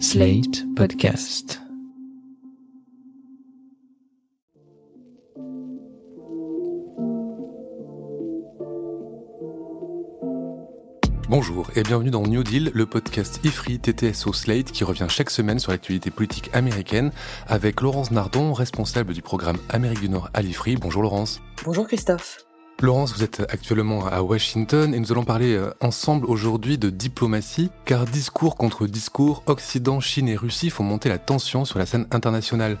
Slate Podcast. Bonjour et bienvenue dans New Deal, le podcast IFRI TTSO Slate qui revient chaque semaine sur l'actualité politique américaine avec Laurence Nardon, responsable du programme Amérique du Nord à l'IFRI. Bonjour Laurence. Bonjour Christophe. Laurence, vous êtes actuellement à Washington et nous allons parler euh, ensemble aujourd'hui de diplomatie, car discours contre discours, Occident, Chine et Russie font monter la tension sur la scène internationale.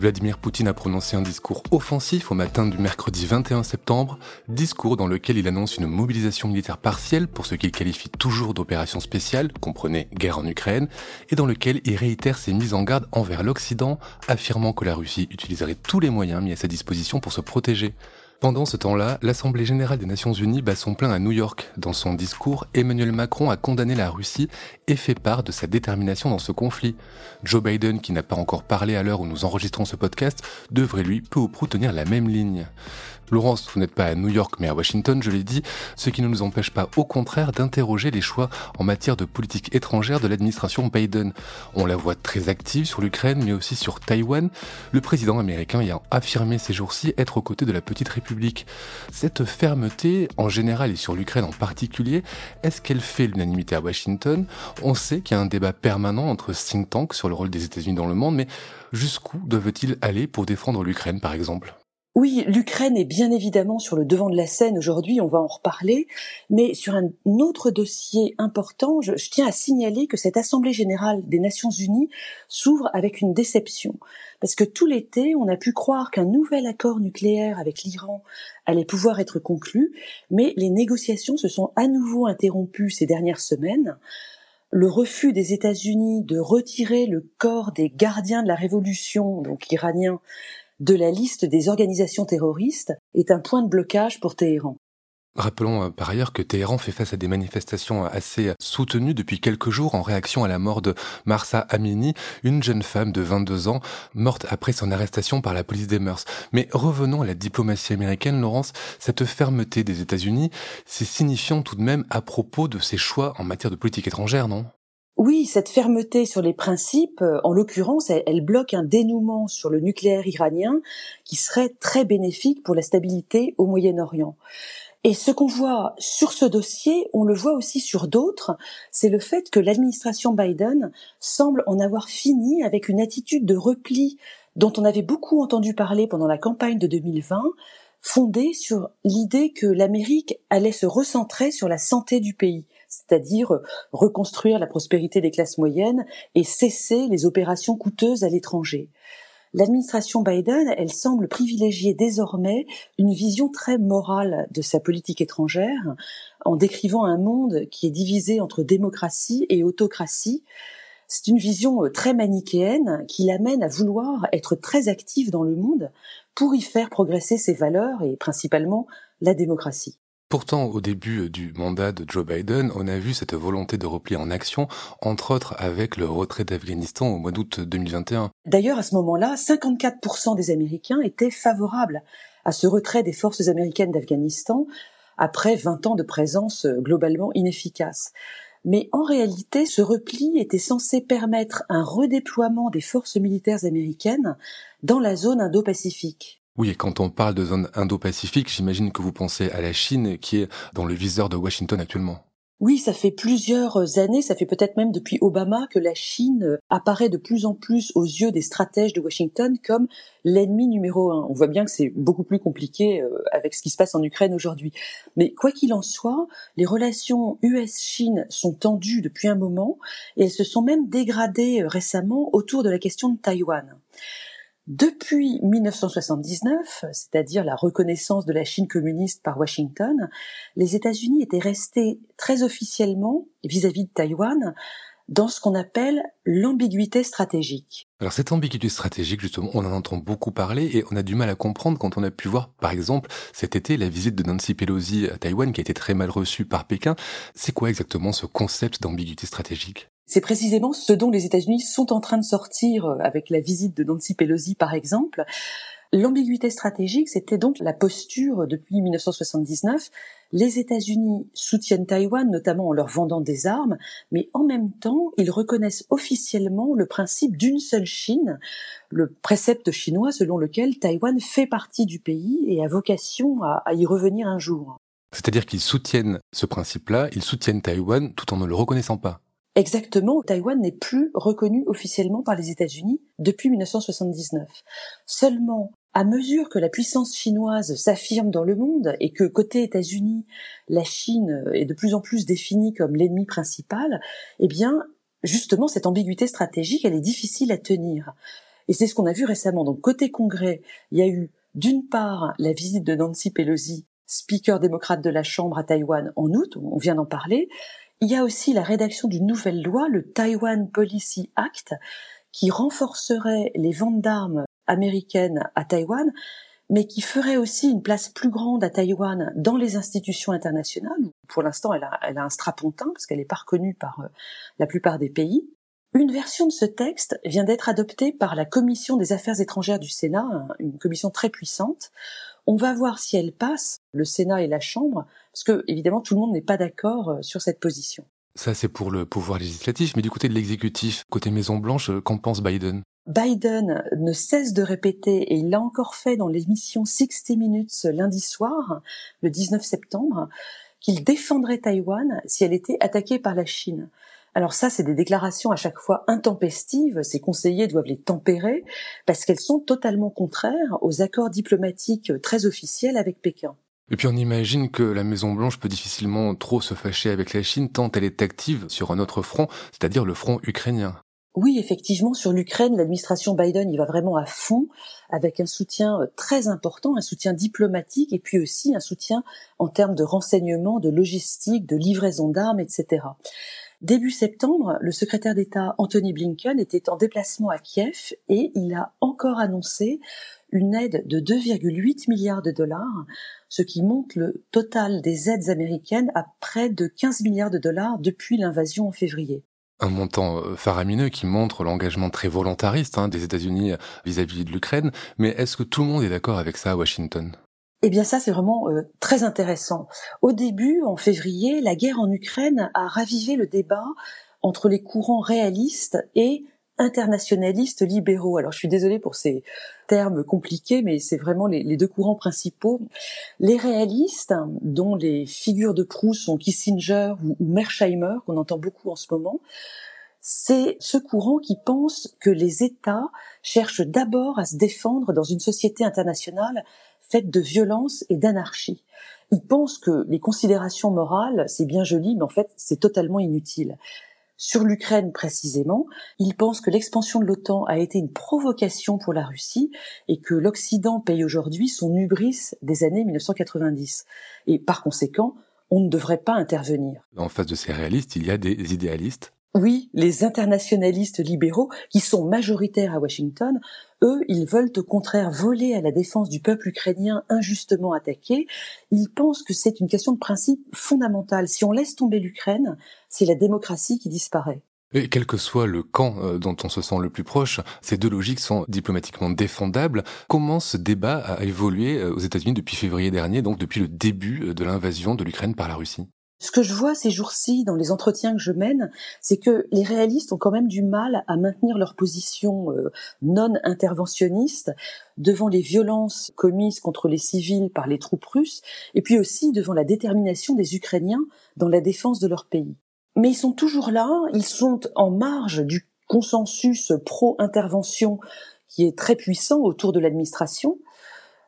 Vladimir Poutine a prononcé un discours offensif au matin du mercredi 21 septembre, discours dans lequel il annonce une mobilisation militaire partielle pour ce qu'il qualifie toujours d'opération spéciale, comprenez guerre en Ukraine, et dans lequel il réitère ses mises en garde envers l'Occident, affirmant que la Russie utiliserait tous les moyens mis à sa disposition pour se protéger. Pendant ce temps-là, l'Assemblée générale des Nations unies bat son plein à New York. Dans son discours, Emmanuel Macron a condamné la Russie et fait part de sa détermination dans ce conflit. Joe Biden, qui n'a pas encore parlé à l'heure où nous enregistrons ce podcast, devrait lui peu ou prou tenir la même ligne. Laurence, vous n'êtes pas à New York mais à Washington, je l'ai dit, ce qui ne nous empêche pas au contraire d'interroger les choix en matière de politique étrangère de l'administration Biden. On la voit très active sur l'Ukraine mais aussi sur Taïwan, le président américain ayant affirmé ces jours-ci être aux côtés de la petite république. Cette fermeté, en général et sur l'Ukraine en particulier, est-ce qu'elle fait l'unanimité à Washington? On sait qu'il y a un débat permanent entre think tanks sur le rôle des États-Unis dans le monde, mais jusqu'où doivent-ils aller pour défendre l'Ukraine par exemple? Oui, l'Ukraine est bien évidemment sur le devant de la scène aujourd'hui, on va en reparler, mais sur un autre dossier important, je, tiens à signaler que cette Assemblée générale des Nations unies s'ouvre avec une déception, parce que tout l'été, on a pu croire qu'un nouvel accord nucléaire avec l'Iran allait pouvoir être conclu, mais les négociations se sont à nouveau interrompues ces dernières semaines. Le refus des États-Unis de retirer le corps des gardiens de la révolution, donc iraniens, de la liste des organisations terroristes est un point de blocage pour Téhéran. Rappelons euh, par ailleurs que Téhéran fait face à des manifestations assez soutenues depuis quelques jours en réaction à la mort de Marsa Amini, une jeune femme de 22 ans morte après son arrestation par la police des mœurs. Mais revenons à la diplomatie américaine, Laurence, cette fermeté des États-Unis, c'est signifiant tout de même à propos de ses choix en matière de politique étrangère, non? Oui, cette fermeté sur les principes, euh, en l'occurrence, elle, bloque un dénouement sur le nucléaire iranien qui serait très bénéfique pour la stabilité au Moyen-Orient. Et ce qu'on voit sur ce dossier, on le voit aussi sur d'autres, c'est le fait que l'administration Biden semble en avoir fini avec une attitude de repli dont on avait beaucoup entendu parler pendant la campagne de 2020, fondée sur l'idée que l'Amérique allait se recentrer sur la santé du pays c'est-à-dire reconstruire la prospérité des classes moyennes et cesser les opérations coûteuses à l'étranger. L'administration Biden, elle semble privilégier désormais une vision très morale de sa politique étrangère, en décrivant un monde qui est divisé entre démocratie et autocratie. C'est une vision très manichéenne qui l'amène à vouloir être très active dans le monde pour y faire progresser ses valeurs et principalement la démocratie. Pourtant, au début du mandat de Joe Biden, on a vu cette volonté de repli en action, entre autres avec le retrait d'Afghanistan au mois d'août 2021. D'ailleurs, à ce moment-là, 54% des Américains étaient favorables à ce retrait des forces américaines d'Afghanistan après 20 ans de présence globalement inefficace. Mais en réalité, ce repli était censé permettre un redéploiement des forces militaires américaines dans la zone Indo-Pacifique. Oui, et quand on parle de zone Indo-Pacifique, j'imagine que vous pensez à la Chine qui est dans le viseur de Washington actuellement. Oui, ça fait plusieurs années, ça fait peut-être même depuis Obama que la Chine apparaît de plus en plus aux yeux des stratèges de Washington comme l'ennemi numéro un. On voit bien que c'est beaucoup plus compliqué euh, avec ce qui se passe en Ukraine aujourd'hui. Mais quoi qu'il en soit, les relations US-Chine sont tendues depuis un moment et elles se sont même dégradées euh, récemment autour de la question de Taïwan. Depuis 1979, c'est-à-dire la reconnaissance de la Chine communiste par Washington, les États-Unis étaient restés très officiellement vis-à-vis de Taïwan dans ce qu'on appelle l'ambiguïté stratégique. Alors cette ambiguïté stratégique, justement, on en entend beaucoup parler et on a du mal à comprendre quand on a pu voir, par exemple, cet été, la visite de Nancy Pelosi à Taïwan qui a été très mal reçue par Pékin. C'est quoi exactement ce concept d'ambiguïté stratégique? C'est précisément ce dont les États-Unis sont en train de sortir euh, avec la visite de Nancy Pelosi, par exemple. L'ambiguïté stratégique, c'était donc la posture depuis 1979. Les États-Unis soutiennent Taïwan, notamment en leur vendant des armes, mais en même temps, ils reconnaissent officiellement le principe d'une seule Chine, le précepte chinois selon lequel Taïwan fait partie du pays et a vocation à, y revenir un jour. C'est-à-dire qu'ils soutiennent ce principe-là, ils soutiennent Taïwan tout en ne le reconnaissant pas. Exactement, Taïwan n'est plus reconnu officiellement par les États-Unis depuis 1979. Seulement à mesure que la puissance chinoise s'affirme dans le monde et que côté États-Unis, la Chine est de plus en plus définie comme l'ennemi principal, eh bien, justement, cette ambiguïté stratégique, elle est difficile à tenir. Et c'est ce qu'on a vu récemment. Donc, côté Congrès, il y a eu, d'une part, la visite de Nancy Pelosi, speaker démocrate de la Chambre à Taïwan en août, on vient d'en parler. Il y a aussi la rédaction d'une nouvelle loi, le Taiwan Policy Act, qui renforcerait les ventes d'armes américaine à Taïwan, mais qui ferait aussi une place plus grande à Taïwan dans les institutions internationales. Pour l'instant, elle a, elle a un strapontin parce qu'elle n'est pas reconnue par euh, la plupart des pays. Une version de ce texte vient d'être adoptée par la Commission des Affaires étrangères du Sénat, une commission très puissante. On va voir si elle passe, le Sénat et la Chambre, parce que évidemment tout le monde n'est pas d'accord euh, sur cette position. Ça, c'est pour le pouvoir législatif, mais du côté de l'exécutif, côté Maison Blanche, euh, qu'en pense Biden? Biden ne cesse de répéter, et il l'a encore fait dans l'émission 60 Minutes lundi soir, le 19 septembre, qu'il défendrait Taïwan si elle était attaquée par la Chine. Alors ça, c'est des déclarations à chaque fois intempestives, ses conseillers doivent les tempérer, parce qu'elles sont totalement contraires aux accords diplomatiques très officiels avec Pékin. Et puis on imagine que la Maison Blanche peut difficilement trop se fâcher avec la Chine tant elle est active sur un autre front, c'est-à-dire le front ukrainien. Oui, effectivement, sur l'Ukraine, l'administration Biden y va vraiment à fond, avec un soutien euh, très important, un soutien diplomatique, et puis aussi un soutien en termes de renseignement, de logistique, de livraison d'armes, etc. Début septembre, le secrétaire d'État Anthony Blinken était en déplacement à Kiev et il a encore annoncé une aide de 2,8 milliards de dollars, ce qui monte le total des aides américaines à près de 15 milliards de dollars depuis l'invasion en février un montant euh, faramineux qui montre l'engagement très volontariste hein, des États-Unis euh, vis-à-vis de l'Ukraine. Mais est-ce que tout le monde est d'accord avec ça à Washington? Eh bien ça, c'est vraiment euh, très intéressant. Au début, en février, la guerre en Ukraine a ravivé le débat entre les courants réalistes et internationalistes libéraux. Alors je suis désolée pour ces termes compliqués, mais c'est vraiment les, deux courants principaux. Les réalistes, dont les figures de proue sont Kissinger ou, ou Mersheimer, qu'on entend beaucoup en ce moment, c'est ce courant qui pense que les États cherchent d'abord à se défendre dans une société internationale faite de violence et d'anarchie. Ils pensent que les considérations morales, c'est bien joli, mais en fait, c'est totalement inutile sur l'Ukraine précisément. Il pense que l'expansion de l'OTAN a été une provocation pour la Russie et que l'Occident paye aujourd'hui son hubris des années 1990. Et par conséquent, on ne devrait pas intervenir. En face de ces réalistes, il y a des idéalistes oui, les internationalistes libéraux, qui sont majoritaires à Washington, eux, ils veulent au contraire voler à la défense du peuple ukrainien injustement attaqué. Ils pensent que c'est une question de principe fondamentale. Si on laisse tomber l'Ukraine, c'est la démocratie qui disparaît. Et quel que soit le camp euh, dont on se sent le plus proche, ces deux logiques sont diplomatiquement défendables. Comment ce débat a évolué euh, aux États-Unis depuis février dernier, donc depuis le début euh, de l'invasion de l'Ukraine par la Russie? Ce que je vois ces jours-ci dans les entretiens que je mène, c'est que les réalistes ont quand même du mal à maintenir leur position euh, non interventionniste devant les violences commises contre les civils par les troupes russes, et puis aussi devant la détermination des Ukrainiens dans la défense de leur pays. Mais ils sont toujours là, ils sont en marge du consensus pro-intervention qui est très puissant autour de l'administration,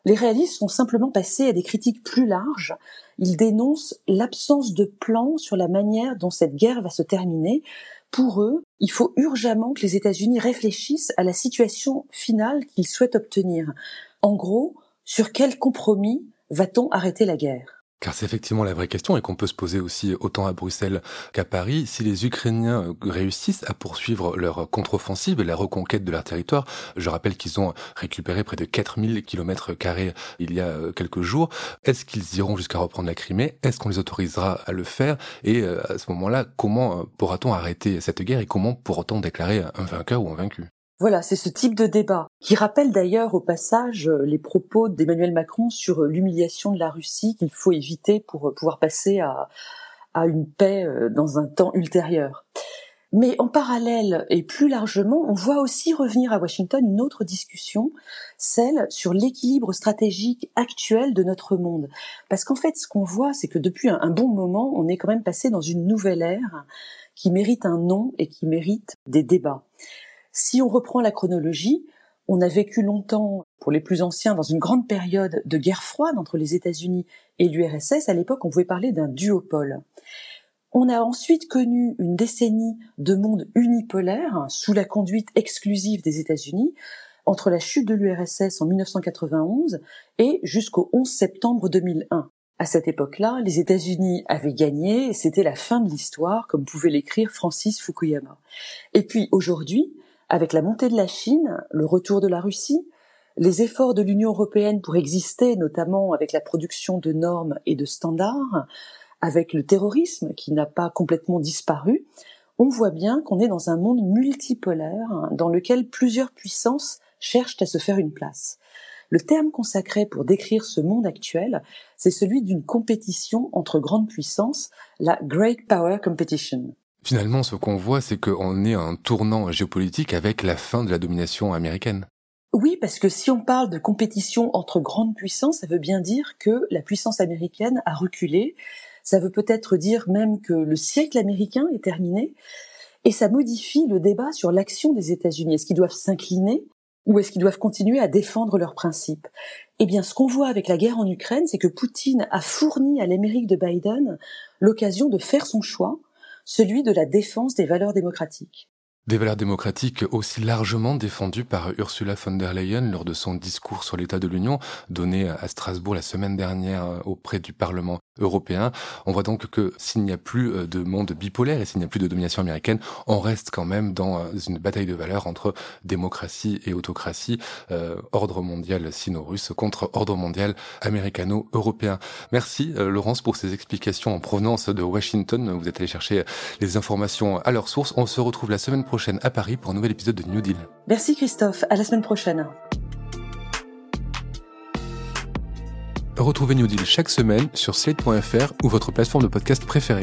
les réalistes sont simplement passés à des critiques plus larges. Ils dénoncent l'absence de plan sur la manière dont cette guerre va se terminer. Pour eux, il faut urgemment que les États-Unis réfléchissent à la situation finale qu'ils souhaitent obtenir. En gros, sur quel compromis va-t-on arrêter la guerre? Car c'est effectivement la vraie question et qu'on peut se poser aussi autant à Bruxelles qu'à Paris. Si les Ukrainiens réussissent à poursuivre leur contre-offensive et la reconquête de leur territoire, je rappelle qu'ils ont récupéré près de 4000 km carrés il y a euh, quelques jours, est-ce qu'ils iront jusqu'à reprendre la Crimée? Est-ce qu'on les autorisera à le faire? Et euh, à ce moment-là, comment euh, pourra-t-on arrêter cette guerre et comment pourra-t-on déclarer un vainqueur ou un vaincu? Voilà, c'est ce type de débat qui rappelle d'ailleurs au passage les propos d'Emmanuel Macron sur l'humiliation de la Russie qu'il faut éviter pour pouvoir passer à, à une paix dans un temps ultérieur. Mais en parallèle et plus largement, on voit aussi revenir à Washington une autre discussion, celle sur l'équilibre stratégique actuel de notre monde. Parce qu'en fait, ce qu'on voit, c'est que depuis un, bon moment, on est quand même passé dans une nouvelle ère qui mérite un nom et qui mérite des débats. Si on reprend la chronologie, on a vécu longtemps, pour les plus anciens, dans une grande période de guerre froide entre les États-Unis et l'URSS. À l'époque, on pouvait parler d'un duopole. On a ensuite connu une décennie de monde unipolaire sous la conduite exclusive des États-Unis entre la chute de l'URSS en 1991 et jusqu'au 11 septembre 2001. À cette époque-là, les États-Unis avaient gagné et c'était la fin de l'histoire, comme pouvait l'écrire Francis Fukuyama. Et puis aujourd'hui, avec la montée de la Chine, le retour de la Russie, les efforts de l'Union européenne pour exister, notamment avec la production de normes et de standards, avec le terrorisme qui n'a pas complètement disparu, on voit bien qu'on est dans un monde multipolaire hein, dans lequel plusieurs puissances cherchent à se faire une place. Le terme consacré pour décrire ce monde actuel, c'est celui d'une compétition entre grandes puissances, la Great Power Competition. Finalement, ce qu'on voit, c'est qu'on est à un tournant géopolitique avec la fin de la domination américaine. Oui, parce que si on parle de compétition entre grandes puissances, ça veut bien dire que la puissance américaine a reculé, ça veut peut-être dire même que le siècle américain est terminé, et ça modifie le débat sur l'action des États-Unis. Est-ce qu'ils doivent s'incliner ou est-ce qu'ils doivent continuer à défendre leurs principes? Eh bien, ce qu'on voit avec la guerre en Ukraine, c'est que Poutine a fourni à l'Amérique de Biden l'occasion de faire son choix, celui de la défense des valeurs démocratiques. Des valeurs démocratiques aussi largement défendues par Ursula von der Leyen lors de son discours sur l'état de l'Union donné à Strasbourg la semaine dernière euh, auprès du Parlement européen. On voit donc que s'il n'y a plus euh, de monde bipolaire et s'il n'y a plus de domination américaine, on reste quand même dans euh, une bataille de valeurs entre démocratie et autocratie, ordre mondial sino-russe contre ordre mondial américano-européen. Merci Laurence pour ces explications en provenance de Washington. Vous êtes allé chercher les informations à leur source. On se retrouve la semaine prochaine à Paris pour un nouvel épisode de New Deal. Merci Christophe, à la semaine prochaine. Retrouvez New Deal chaque semaine sur slate.fr ou votre plateforme de podcast préférée.